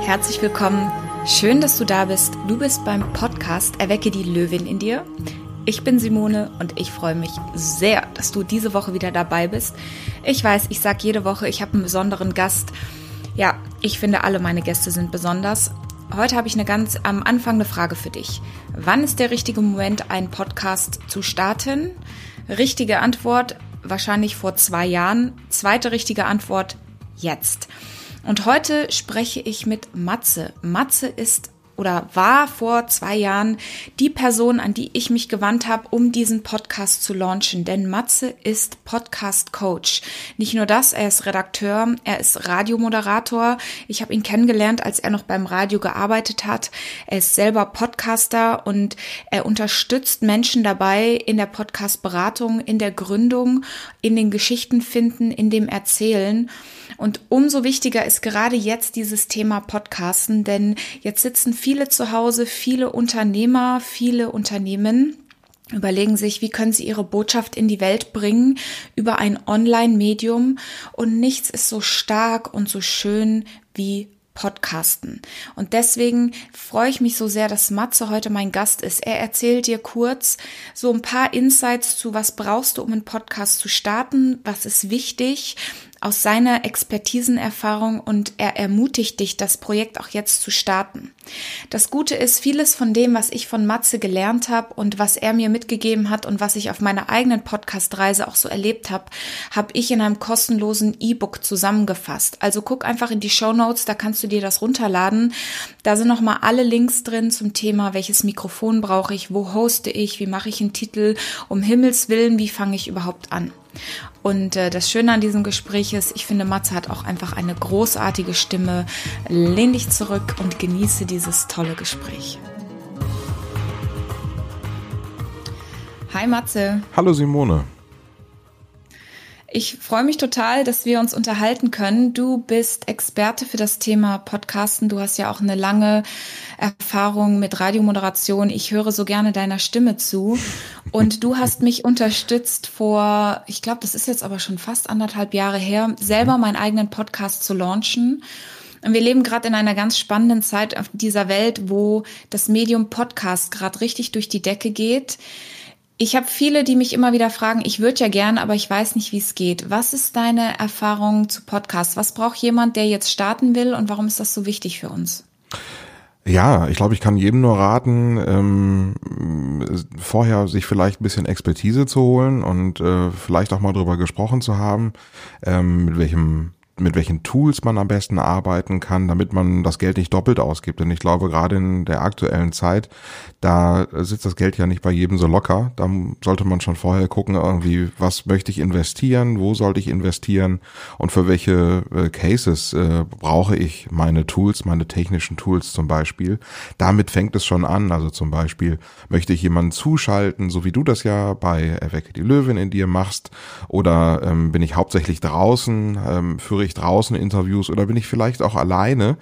herzlich willkommen. Schön, dass du da bist. Du bist beim Podcast Erwecke die Löwin in dir. Ich bin Simone und ich freue mich sehr, dass du diese Woche wieder dabei bist. Ich weiß, ich sage jede Woche, ich habe einen besonderen Gast. Ja, ich finde, alle meine Gäste sind besonders. Heute habe ich eine ganz am Anfang eine Frage für dich. Wann ist der richtige Moment, einen Podcast zu starten? Richtige Antwort wahrscheinlich vor zwei Jahren. Zweite richtige Antwort jetzt. Und heute spreche ich mit Matze. Matze ist oder war vor zwei Jahren die Person, an die ich mich gewandt habe, um diesen Podcast zu launchen. Denn Matze ist Podcast-Coach. Nicht nur das, er ist Redakteur, er ist Radiomoderator. Ich habe ihn kennengelernt, als er noch beim Radio gearbeitet hat. Er ist selber Podcaster und er unterstützt Menschen dabei in der Podcast-Beratung, in der Gründung, in den Geschichten finden, in dem Erzählen. Und umso wichtiger ist gerade jetzt dieses Thema Podcasten, denn jetzt sitzen viele zu Hause, viele Unternehmer, viele Unternehmen überlegen sich, wie können sie ihre Botschaft in die Welt bringen über ein Online-Medium und nichts ist so stark und so schön wie Podcasten. Und deswegen freue ich mich so sehr, dass Matze heute mein Gast ist. Er erzählt dir kurz so ein paar Insights zu, was brauchst du, um einen Podcast zu starten, was ist wichtig, aus seiner Expertisenerfahrung und er ermutigt dich, das Projekt auch jetzt zu starten. Das Gute ist, vieles von dem, was ich von Matze gelernt habe und was er mir mitgegeben hat und was ich auf meiner eigenen Podcast-Reise auch so erlebt habe, habe ich in einem kostenlosen E-Book zusammengefasst. Also guck einfach in die Show Notes, da kannst du dir das runterladen. Da sind nochmal alle Links drin zum Thema, welches Mikrofon brauche ich, wo hoste ich, wie mache ich einen Titel, um Himmels Willen, wie fange ich überhaupt an. Und äh, das Schöne an diesem Gespräch ist, ich finde, Matze hat auch einfach eine großartige Stimme. Lehn dich zurück und genieße dieses tolle Gespräch. Hi Matze. Hallo Simone. Ich freue mich total, dass wir uns unterhalten können. Du bist Experte für das Thema Podcasten. Du hast ja auch eine lange Erfahrung mit Radiomoderation. Ich höre so gerne deiner Stimme zu. Und du hast mich unterstützt vor, ich glaube, das ist jetzt aber schon fast anderthalb Jahre her, selber meinen eigenen Podcast zu launchen. Und wir leben gerade in einer ganz spannenden Zeit auf dieser Welt, wo das Medium Podcast gerade richtig durch die Decke geht. Ich habe viele, die mich immer wieder fragen, ich würde ja gern, aber ich weiß nicht, wie es geht. Was ist deine Erfahrung zu Podcasts? Was braucht jemand, der jetzt starten will und warum ist das so wichtig für uns? Ja, ich glaube, ich kann jedem nur raten, ähm, vorher sich vielleicht ein bisschen Expertise zu holen und äh, vielleicht auch mal drüber gesprochen zu haben, ähm, mit welchem mit welchen Tools man am besten arbeiten kann, damit man das Geld nicht doppelt ausgibt. Denn ich glaube, gerade in der aktuellen Zeit, da sitzt das Geld ja nicht bei jedem so locker. Da sollte man schon vorher gucken, irgendwie, was möchte ich investieren, wo sollte ich investieren und für welche äh, Cases äh, brauche ich meine Tools, meine technischen Tools zum Beispiel. Damit fängt es schon an. Also zum Beispiel möchte ich jemanden zuschalten, so wie du das ja bei Erwecke die Löwin in dir machst, oder ähm, bin ich hauptsächlich draußen, ähm, führe ich ich draußen Interviews oder bin ich vielleicht auch alleine?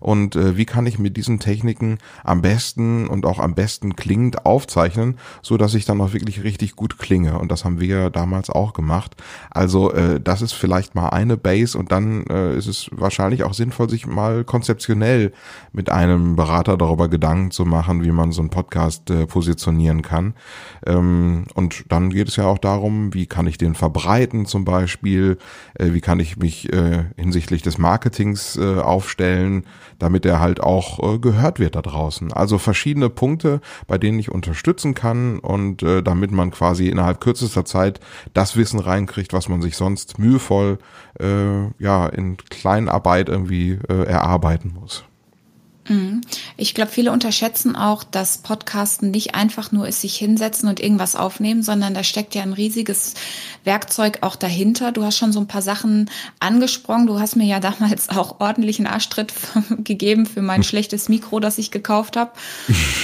Und äh, wie kann ich mit diesen Techniken am besten und auch am besten klingend aufzeichnen, so dass ich dann auch wirklich richtig gut klinge? Und das haben wir damals auch gemacht. Also äh, das ist vielleicht mal eine Base und dann äh, ist es wahrscheinlich auch sinnvoll, sich mal konzeptionell mit einem Berater darüber Gedanken zu machen, wie man so einen Podcast äh, positionieren kann. Ähm, und dann geht es ja auch darum, wie kann ich den verbreiten zum Beispiel, äh, wie kann ich mich äh, hinsichtlich des Marketings äh, aufstellen, damit er halt auch äh, gehört wird da draußen. Also verschiedene Punkte, bei denen ich unterstützen kann und äh, damit man quasi innerhalb kürzester Zeit das Wissen reinkriegt, was man sich sonst mühevoll äh, ja in Kleinarbeit irgendwie äh, erarbeiten muss. Mhm. Ich glaube, viele unterschätzen auch, dass Podcasten nicht einfach nur ist, sich hinsetzen und irgendwas aufnehmen, sondern da steckt ja ein riesiges Werkzeug auch dahinter. Du hast schon so ein paar Sachen angesprochen. Du hast mir ja damals auch ordentlichen Arschtritt gegeben für mein schlechtes Mikro, das ich gekauft habe.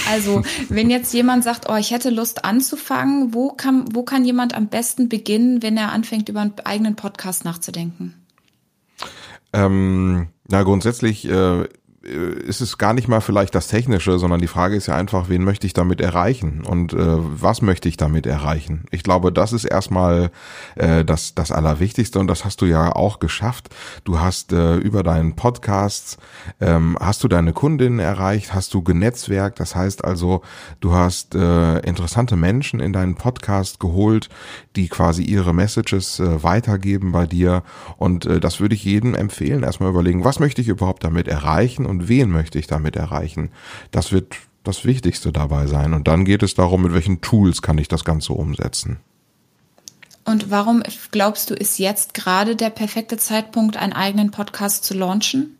Also, wenn jetzt jemand sagt, oh, ich hätte Lust anzufangen, wo kann, wo kann jemand am besten beginnen, wenn er anfängt, über einen eigenen Podcast nachzudenken? Ähm, na, grundsätzlich äh, ist es gar nicht mal vielleicht das Technische, sondern die Frage ist ja einfach, wen möchte ich damit erreichen? Und äh, was möchte ich damit erreichen? Ich glaube, das ist erstmal äh, das, das Allerwichtigste. Und das hast du ja auch geschafft. Du hast äh, über deinen Podcasts, ähm, hast du deine Kundinnen erreicht, hast du genetzwerkt, das heißt also, du hast äh, interessante Menschen in deinen Podcast geholt, die quasi ihre Messages äh, weitergeben bei dir. Und äh, das würde ich jedem empfehlen, erstmal überlegen, was möchte ich überhaupt damit erreichen? Und wen möchte ich damit erreichen. Das wird das Wichtigste dabei sein. Und dann geht es darum, mit welchen Tools kann ich das Ganze umsetzen. Und warum glaubst du, ist jetzt gerade der perfekte Zeitpunkt, einen eigenen Podcast zu launchen?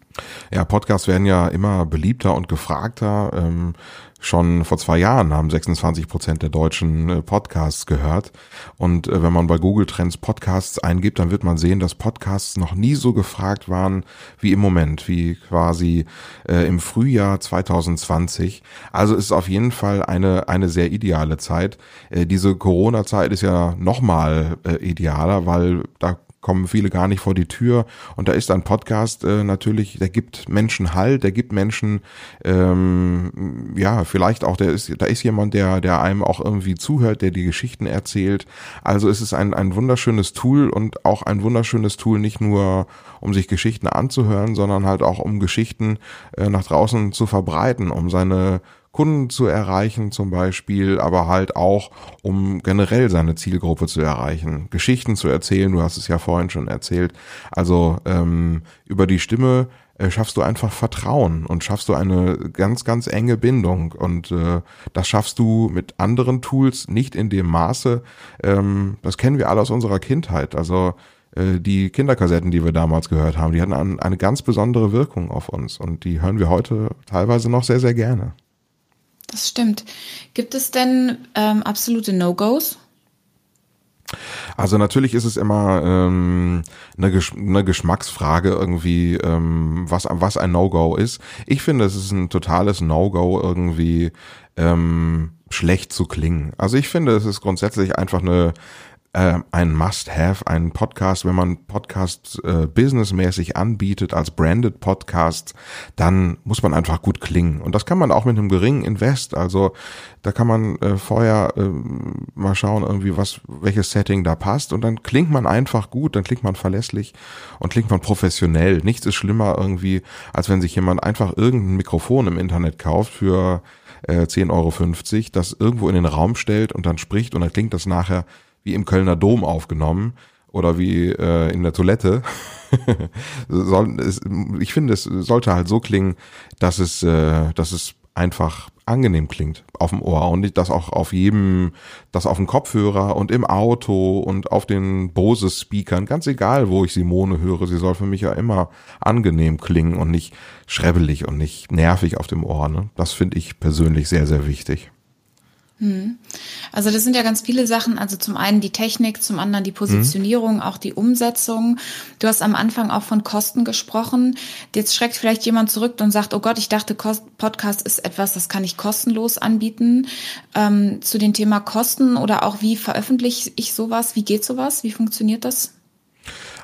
Ja, Podcasts werden ja immer beliebter und gefragter. Ähm, Schon vor zwei Jahren haben 26 Prozent der Deutschen äh, Podcasts gehört. Und äh, wenn man bei Google Trends Podcasts eingibt, dann wird man sehen, dass Podcasts noch nie so gefragt waren wie im Moment, wie quasi äh, im Frühjahr 2020. Also ist auf jeden Fall eine, eine sehr ideale Zeit. Äh, diese Corona-Zeit ist ja nochmal äh, idealer, weil da kommen viele gar nicht vor die Tür. Und da ist ein Podcast äh, natürlich, der gibt Menschen Halt, der gibt Menschen, ähm, ja, vielleicht auch, der ist, da ist jemand, der, der einem auch irgendwie zuhört, der die Geschichten erzählt. Also es ist ein, ein wunderschönes Tool und auch ein wunderschönes Tool, nicht nur um sich Geschichten anzuhören, sondern halt auch um Geschichten äh, nach draußen zu verbreiten, um seine Kunden zu erreichen zum Beispiel, aber halt auch, um generell seine Zielgruppe zu erreichen, Geschichten zu erzählen, du hast es ja vorhin schon erzählt. Also ähm, über die Stimme äh, schaffst du einfach Vertrauen und schaffst du eine ganz, ganz enge Bindung. Und äh, das schaffst du mit anderen Tools nicht in dem Maße. Ähm, das kennen wir alle aus unserer Kindheit. Also äh, die Kinderkassetten, die wir damals gehört haben, die hatten eine ganz besondere Wirkung auf uns und die hören wir heute teilweise noch sehr, sehr gerne. Das stimmt. Gibt es denn ähm, absolute No-Gos? Also natürlich ist es immer ähm, eine, Gesch eine Geschmacksfrage irgendwie, ähm, was, was ein No-Go ist. Ich finde, es ist ein totales No-Go irgendwie ähm, schlecht zu klingen. Also ich finde, es ist grundsätzlich einfach eine äh, ein Must-Have, ein Podcast, wenn man Podcast äh, businessmäßig anbietet als branded Podcast, dann muss man einfach gut klingen. Und das kann man auch mit einem geringen Invest. Also da kann man äh, vorher äh, mal schauen, irgendwie was, welches Setting da passt. Und dann klingt man einfach gut, dann klingt man verlässlich und klingt man professionell. Nichts ist schlimmer irgendwie, als wenn sich jemand einfach irgendein Mikrofon im Internet kauft für äh, 10,50 Euro, das irgendwo in den Raum stellt und dann spricht und dann klingt das nachher wie im Kölner Dom aufgenommen oder wie äh, in der Toilette. ich finde, es sollte halt so klingen, dass es, äh, dass es einfach angenehm klingt auf dem Ohr und das auch auf jedem, das auf dem Kopfhörer und im Auto und auf den Bose-Speakern, ganz egal, wo ich Simone höre, sie soll für mich ja immer angenehm klingen und nicht schrebbelig und nicht nervig auf dem Ohr. Ne? Das finde ich persönlich sehr, sehr wichtig. Hm. Also das sind ja ganz viele Sachen. Also zum einen die Technik, zum anderen die Positionierung, mhm. auch die Umsetzung. Du hast am Anfang auch von Kosten gesprochen. Jetzt schreckt vielleicht jemand zurück und sagt, oh Gott, ich dachte, Podcast ist etwas, das kann ich kostenlos anbieten. Ähm, zu dem Thema Kosten oder auch wie veröffentliche ich sowas? Wie geht sowas? Wie funktioniert das?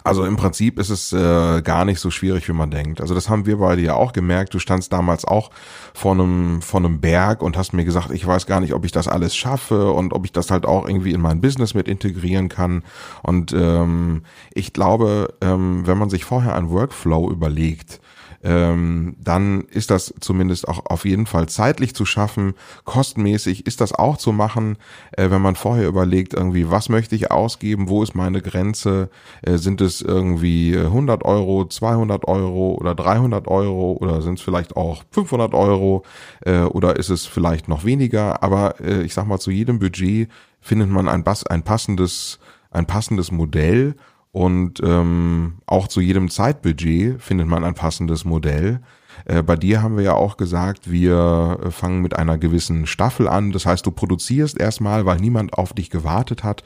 Also im Prinzip ist es äh, gar nicht so schwierig, wie man denkt. Also das haben wir beide ja auch gemerkt. Du standst damals auch vor einem, vor einem Berg und hast mir gesagt, ich weiß gar nicht, ob ich das alles schaffe und ob ich das halt auch irgendwie in mein Business mit integrieren kann. Und ähm, ich glaube, ähm, wenn man sich vorher einen Workflow überlegt, ähm, dann ist das zumindest auch auf jeden Fall zeitlich zu schaffen. Kostenmäßig ist das auch zu machen, äh, wenn man vorher überlegt, irgendwie, was möchte ich ausgeben, wo ist meine Grenze, äh, sind es irgendwie 100 Euro, 200 Euro oder 300 Euro oder sind es vielleicht auch 500 Euro? Äh, oder ist es vielleicht noch weniger, aber äh, ich sag mal, zu jedem Budget findet man ein, ein passendes ein passendes Modell und ähm, auch zu jedem Zeitbudget findet man ein passendes Modell. Äh, bei dir haben wir ja auch gesagt, wir fangen mit einer gewissen Staffel an. Das heißt, du produzierst erstmal, weil niemand auf dich gewartet hat,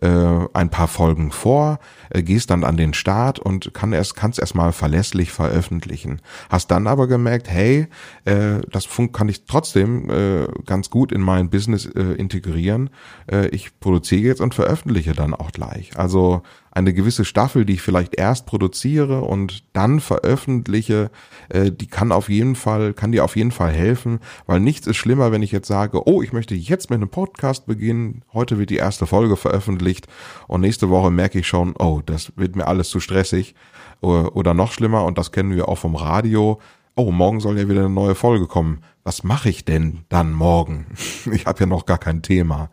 äh, ein paar Folgen vor, äh, gehst dann an den Start und kann erst, kannst erstmal verlässlich veröffentlichen. Hast dann aber gemerkt, hey, das kann ich trotzdem ganz gut in mein Business integrieren. ich produziere jetzt und veröffentliche dann auch gleich. Also eine gewisse Staffel, die ich vielleicht erst produziere und dann veröffentliche, äh, die kann auf jeden Fall, kann dir auf jeden Fall helfen, weil nichts ist schlimmer, wenn ich jetzt sage, oh, ich möchte jetzt mit einem Podcast beginnen, heute wird die erste Folge veröffentlicht und nächste Woche merke ich schon, oh, das wird mir alles zu stressig oder noch schlimmer und das kennen wir auch vom Radio. Oh, morgen soll ja wieder eine neue Folge kommen was mache ich denn dann morgen? Ich habe ja noch gar kein Thema.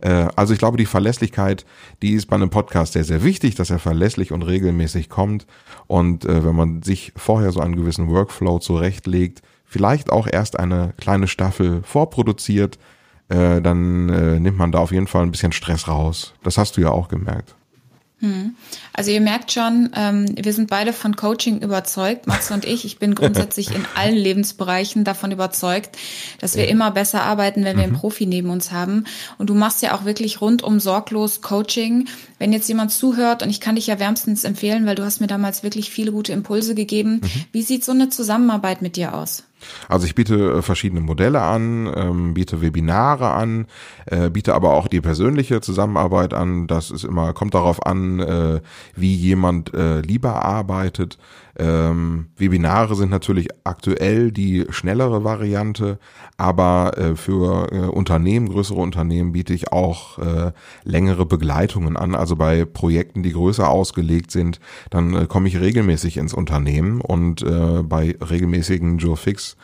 Äh, also ich glaube, die Verlässlichkeit, die ist bei einem Podcast sehr, sehr wichtig, dass er verlässlich und regelmäßig kommt. Und äh, wenn man sich vorher so einen gewissen Workflow zurechtlegt, vielleicht auch erst eine kleine Staffel vorproduziert, äh, dann nimmt man da auf jeden Fall ein bisschen Stress raus. Das hast du ja auch gemerkt. Hm. Also ihr merkt schon, ähm, wir sind beide von Coaching überzeugt, Max und ich. Ich bin grundsätzlich in allen Lebensbereichen davon überzeugt, dass wir immer besser arbeiten, wenn wir einen mhm. Profi neben uns haben. Und du machst ja auch wirklich rundum sorglos Coaching. Wenn jetzt jemand zuhört, und ich kann dich ja wärmstens empfehlen, weil du hast mir damals wirklich viele gute Impulse gegeben. Mhm. Wie sieht so eine Zusammenarbeit mit dir aus? Also ich biete äh, verschiedene Modelle an, ähm, biete Webinare an, äh, biete aber auch die persönliche Zusammenarbeit an. Das ist immer, kommt darauf an, äh, wie jemand äh, lieber arbeitet. Ähm, Webinare sind natürlich aktuell die schnellere Variante, aber äh, für äh, Unternehmen, größere Unternehmen biete ich auch äh, längere Begleitungen an. Also bei Projekten, die größer ausgelegt sind, dann äh, komme ich regelmäßig ins Unternehmen und äh, bei regelmäßigen Joe Fix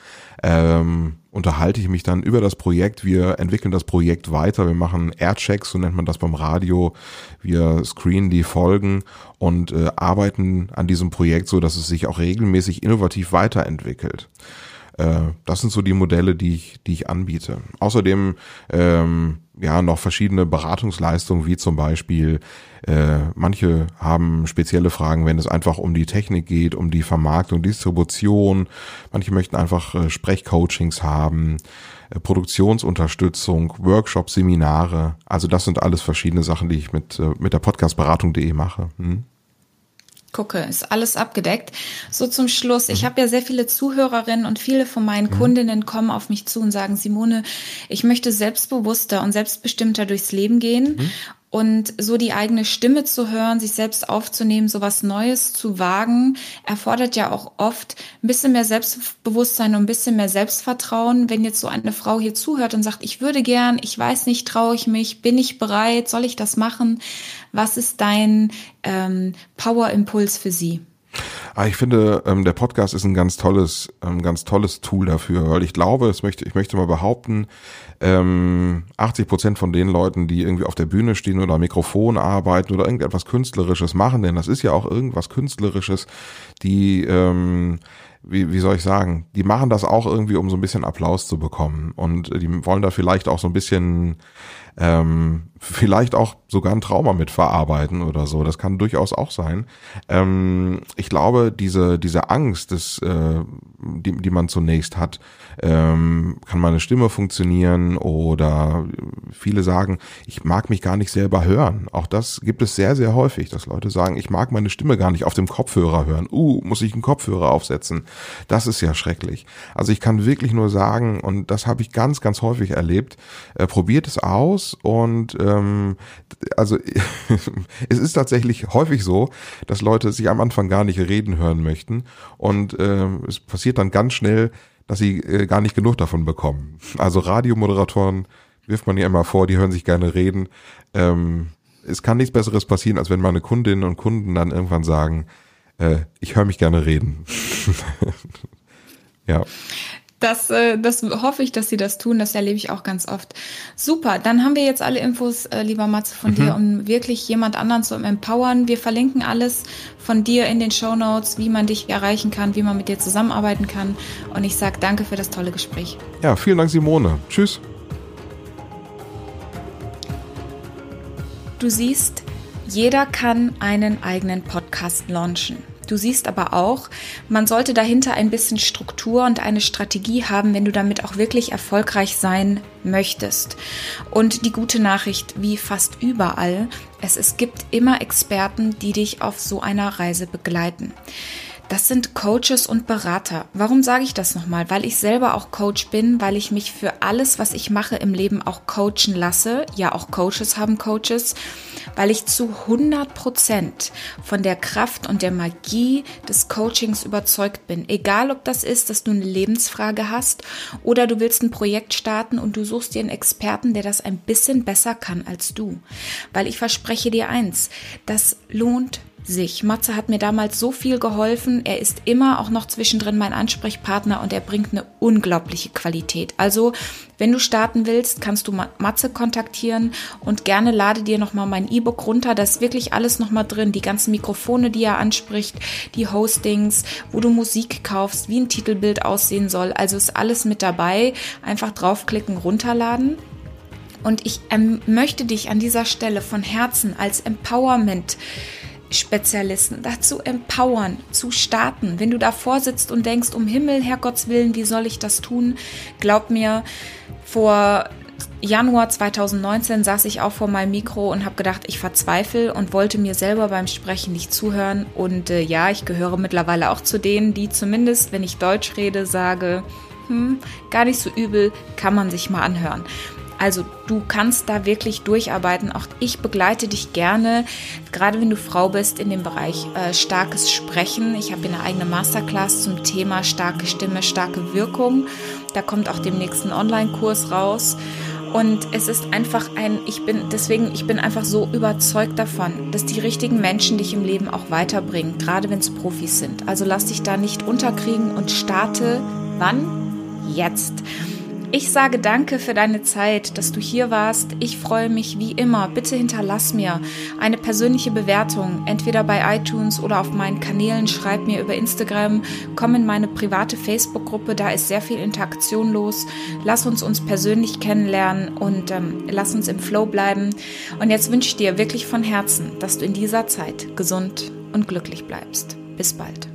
ähm, unterhalte ich mich dann über das Projekt. Wir entwickeln das Projekt weiter. Wir machen Airchecks, so nennt man das beim Radio. Wir screenen die Folgen und äh, arbeiten an diesem Projekt so, dass es sich auch regelmäßig innovativ weiterentwickelt. Äh, das sind so die Modelle, die ich, die ich anbiete. Außerdem ähm, ja noch verschiedene Beratungsleistungen, wie zum Beispiel äh, manche haben spezielle Fragen, wenn es einfach um die Technik geht, um die Vermarktung, Distribution. Manche möchten einfach äh, Sprechcoachings haben, äh, Produktionsunterstützung, Workshops, Seminare. Also das sind alles verschiedene Sachen, die ich mit, äh, mit der Podcastberatung.de mache. Hm? Gucke, ist alles abgedeckt. So zum Schluss. Ich mhm. habe ja sehr viele Zuhörerinnen und viele von meinen mhm. Kundinnen kommen auf mich zu und sagen, Simone, ich möchte selbstbewusster und selbstbestimmter durchs Leben gehen. Mhm. Und so die eigene Stimme zu hören, sich selbst aufzunehmen, so was Neues zu wagen, erfordert ja auch oft ein bisschen mehr Selbstbewusstsein und ein bisschen mehr Selbstvertrauen. Wenn jetzt so eine Frau hier zuhört und sagt, ich würde gern, ich weiß nicht, traue ich mich, bin ich bereit, soll ich das machen? Was ist dein ähm, Power-Impuls für sie? Ah, ich finde, ähm, der Podcast ist ein ganz tolles, ähm, ganz tolles Tool dafür, weil ich glaube, es möchte, ich möchte mal behaupten, ähm, 80 Prozent von den Leuten, die irgendwie auf der Bühne stehen oder Mikrofon arbeiten oder irgendetwas Künstlerisches machen, denn das ist ja auch irgendwas Künstlerisches, die ähm, wie, wie soll ich sagen, die machen das auch irgendwie, um so ein bisschen Applaus zu bekommen. Und die wollen da vielleicht auch so ein bisschen ähm, vielleicht auch sogar ein Trauma mit verarbeiten oder so. Das kann durchaus auch sein. Ähm, ich glaube, diese, diese Angst, des, äh, die, die man zunächst hat, ähm, kann meine Stimme funktionieren oder viele sagen, ich mag mich gar nicht selber hören. Auch das gibt es sehr, sehr häufig, dass Leute sagen, ich mag meine Stimme gar nicht auf dem Kopfhörer hören. Uh, muss ich einen Kopfhörer aufsetzen? Das ist ja schrecklich. Also ich kann wirklich nur sagen, und das habe ich ganz, ganz häufig erlebt, äh, probiert es aus, und ähm, also es ist tatsächlich häufig so, dass Leute sich am Anfang gar nicht reden hören möchten und ähm, es passiert dann ganz schnell, dass sie äh, gar nicht genug davon bekommen. Also Radiomoderatoren wirft man ja immer vor, die hören sich gerne reden. Ähm, es kann nichts Besseres passieren, als wenn meine Kundinnen und Kunden dann irgendwann sagen, äh, ich höre mich gerne reden. ja. Das, äh, das hoffe ich, dass sie das tun. Das erlebe ich auch ganz oft. Super, dann haben wir jetzt alle Infos, äh, lieber Matze, von mhm. dir, um wirklich jemand anderen zu empowern. Wir verlinken alles von dir in den Show Notes, wie man dich erreichen kann, wie man mit dir zusammenarbeiten kann. Und ich sage danke für das tolle Gespräch. Ja, vielen Dank, Simone. Tschüss. Du siehst, jeder kann einen eigenen Podcast launchen. Du siehst aber auch, man sollte dahinter ein bisschen Struktur und eine Strategie haben, wenn du damit auch wirklich erfolgreich sein möchtest. Und die gute Nachricht, wie fast überall, es, es gibt immer Experten, die dich auf so einer Reise begleiten. Das sind Coaches und Berater. Warum sage ich das nochmal? Weil ich selber auch Coach bin, weil ich mich für alles, was ich mache im Leben auch coachen lasse. Ja, auch Coaches haben Coaches. Weil ich zu 100 Prozent von der Kraft und der Magie des Coachings überzeugt bin. Egal, ob das ist, dass du eine Lebensfrage hast oder du willst ein Projekt starten und du suchst dir einen Experten, der das ein bisschen besser kann als du. Weil ich verspreche dir eins, das lohnt sich. Matze hat mir damals so viel geholfen. Er ist immer auch noch zwischendrin mein Ansprechpartner und er bringt eine unglaubliche Qualität. Also, wenn du starten willst, kannst du Matze kontaktieren und gerne lade dir nochmal mein E-Book runter. Da ist wirklich alles nochmal drin. Die ganzen Mikrofone, die er anspricht, die Hostings, wo du Musik kaufst, wie ein Titelbild aussehen soll. Also ist alles mit dabei. Einfach draufklicken, runterladen. Und ich ähm, möchte dich an dieser Stelle von Herzen als Empowerment Spezialisten dazu empowern, zu starten. Wenn du davor sitzt und denkst, um Himmel, Herrgotts Willen, wie soll ich das tun? Glaub mir, vor Januar 2019 saß ich auch vor meinem Mikro und habe gedacht, ich verzweifle und wollte mir selber beim Sprechen nicht zuhören. Und äh, ja, ich gehöre mittlerweile auch zu denen, die zumindest, wenn ich Deutsch rede, sage, hm, gar nicht so übel, kann man sich mal anhören. Also du kannst da wirklich durcharbeiten. Auch ich begleite dich gerne, gerade wenn du Frau bist, in dem Bereich äh, starkes Sprechen. Ich habe eine eigene Masterclass zum Thema starke Stimme, starke Wirkung. Da kommt auch demnächst ein Online-Kurs raus. Und es ist einfach ein, ich bin, deswegen, ich bin einfach so überzeugt davon, dass die richtigen Menschen dich im Leben auch weiterbringen, gerade wenn es Profis sind. Also lass dich da nicht unterkriegen und starte wann? Jetzt. Ich sage danke für deine Zeit, dass du hier warst. Ich freue mich wie immer. Bitte hinterlass mir eine persönliche Bewertung, entweder bei iTunes oder auf meinen Kanälen. Schreib mir über Instagram, komm in meine private Facebook-Gruppe, da ist sehr viel Interaktion los. Lass uns uns persönlich kennenlernen und ähm, lass uns im Flow bleiben. Und jetzt wünsche ich dir wirklich von Herzen, dass du in dieser Zeit gesund und glücklich bleibst. Bis bald.